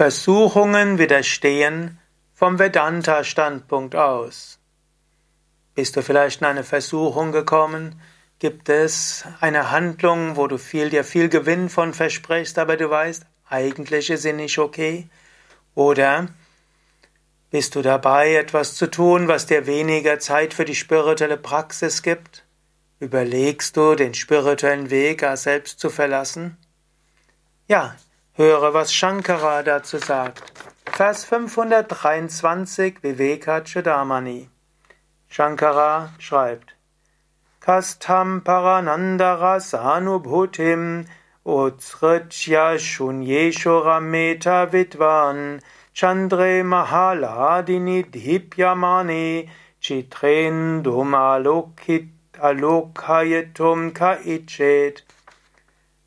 Versuchungen widerstehen vom Vedanta-Standpunkt aus. Bist du vielleicht in eine Versuchung gekommen? Gibt es eine Handlung, wo du viel, dir viel Gewinn von versprichst, aber du weißt, eigentlich ist sie nicht okay? Oder bist du dabei, etwas zu tun, was dir weniger Zeit für die spirituelle Praxis gibt? Überlegst du, den spirituellen Weg selbst zu verlassen? Ja, höre, was Shankara dazu sagt. Vers 523 Vivekachudamani. Shankara schreibt Kastam Paranandara Sanubhutim Utsritya Shunyeshura Meta Vidvan Chandre Mahaladini Dhyapyamani Chitrendum Alokayetum Kaichet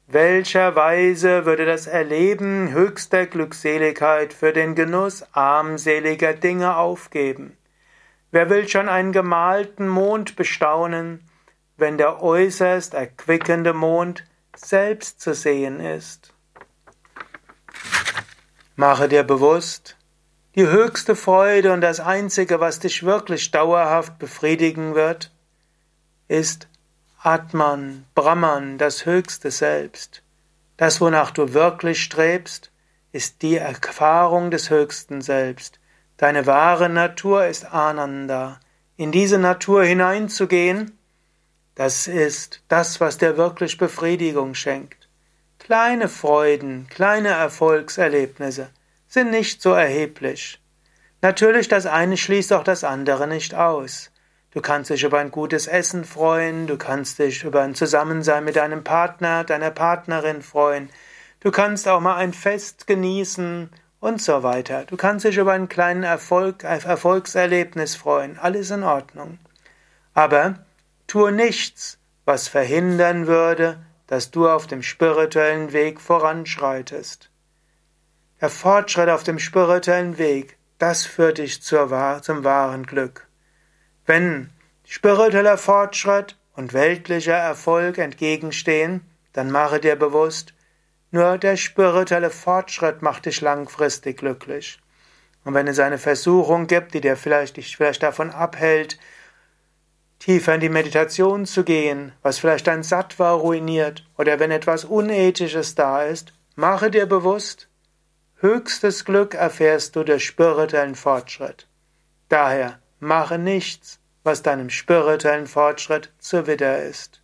welcher Weise würde das Erleben höchster Glückseligkeit für den Genuss armseliger Dinge aufgeben? Wer will schon einen gemalten Mond bestaunen, wenn der äußerst erquickende Mond selbst zu sehen ist? Mache dir bewusst, die höchste Freude und das Einzige, was dich wirklich dauerhaft befriedigen wird, ist Atman, Brahman, das höchste Selbst. Das, wonach du wirklich strebst, ist die Erfahrung des höchsten Selbst. Deine wahre Natur ist Ananda. In diese Natur hineinzugehen, das ist das, was dir wirklich Befriedigung schenkt. Kleine Freuden, kleine Erfolgserlebnisse sind nicht so erheblich. Natürlich, das eine schließt auch das andere nicht aus. Du kannst dich über ein gutes Essen freuen, du kannst dich über ein Zusammensein mit deinem Partner, deiner Partnerin freuen, du kannst auch mal ein Fest genießen und so weiter. Du kannst dich über einen kleinen Erfolg, Erfolgserlebnis freuen, alles in Ordnung. Aber tue nichts, was verhindern würde, dass du auf dem spirituellen Weg voranschreitest. Der Fortschritt auf dem spirituellen Weg, das führt dich zur, zum wahren Glück. Wenn spiritueller Fortschritt und weltlicher Erfolg entgegenstehen, dann mache dir bewusst, nur der spirituelle Fortschritt macht dich langfristig glücklich. Und wenn es eine Versuchung gibt, die dir vielleicht, dich vielleicht davon abhält, tiefer in die Meditation zu gehen, was vielleicht dein Sattva ruiniert, oder wenn etwas Unethisches da ist, mache dir bewusst, höchstes Glück erfährst du durch spirituellen Fortschritt. Daher mache nichts, was deinem spirituellen Fortschritt zuwider ist.